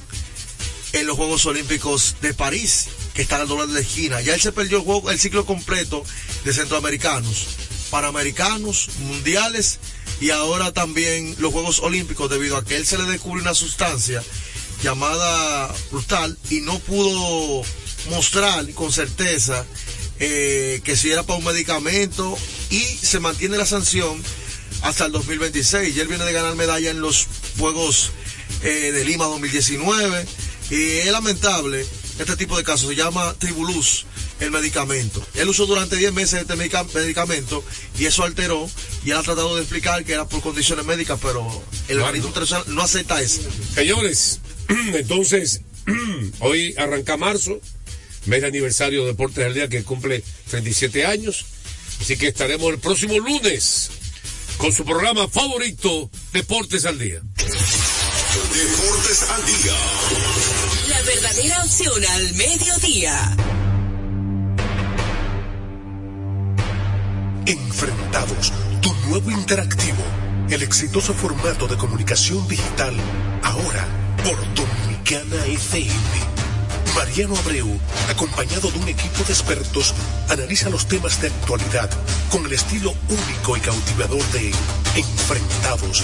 en los Juegos Olímpicos de París, que están al doble de la esquina. Ya él se perdió el, ciclo completo de centroamericanos, panamericanos, mundiales y ahora también los Juegos Olímpicos debido a que él se le descubrió una sustancia llamada brutal y no pudo mostrar con certeza eh, que si era para un medicamento y se mantiene la sanción hasta el 2026 y él viene de ganar medalla en los Juegos eh, de Lima 2019 Y es lamentable este tipo de casos. Se llama Tribulus, el medicamento. Él usó durante 10 meses este medica- medicamento y eso alteró. Y él ha tratado de explicar que era por condiciones médicas, pero el organismo internacional no acepta eso. Señores, *clears throat* entonces, *clears throat* hoy arranca marzo, mes de aniversario de Deportes al Día que cumple 37 años. Así que estaremos el próximo lunes con su programa favorito, Deportes al Día. Deportes al día. Verdadera opción al mediodía. Enfrentados, tu nuevo interactivo, el exitoso formato de comunicación digital, ahora por Dominicana FM. Mariano Abreu, acompañado de un equipo de expertos, analiza los temas de actualidad con el estilo único y cautivador de Enfrentados,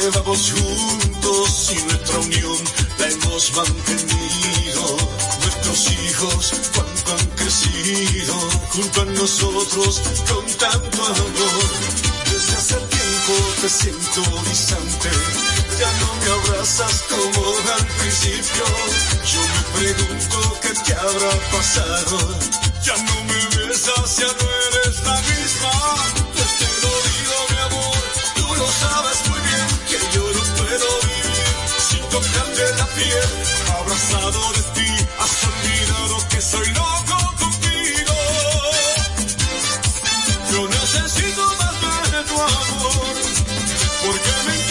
Llevamos juntos y nuestra unión la hemos mantenido. Nuestros hijos cuánto han crecido junto a nosotros con tanto amor. Desde hace tiempo te siento distante, ya no me abrazas como al principio. Yo me pregunto qué te habrá pasado. Ya no me besas, ya no eres la misma. Abrazado de ti, has olvidado que soy loco contigo. Yo necesito más de tu amor, porque me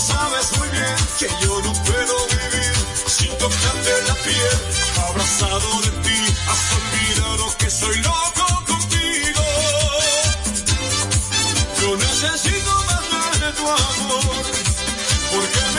sabes muy bien que yo no puedo vivir sin tocarte la piel. Abrazado de ti, has olvidado que soy loco contigo. Yo necesito más de tu amor, porque me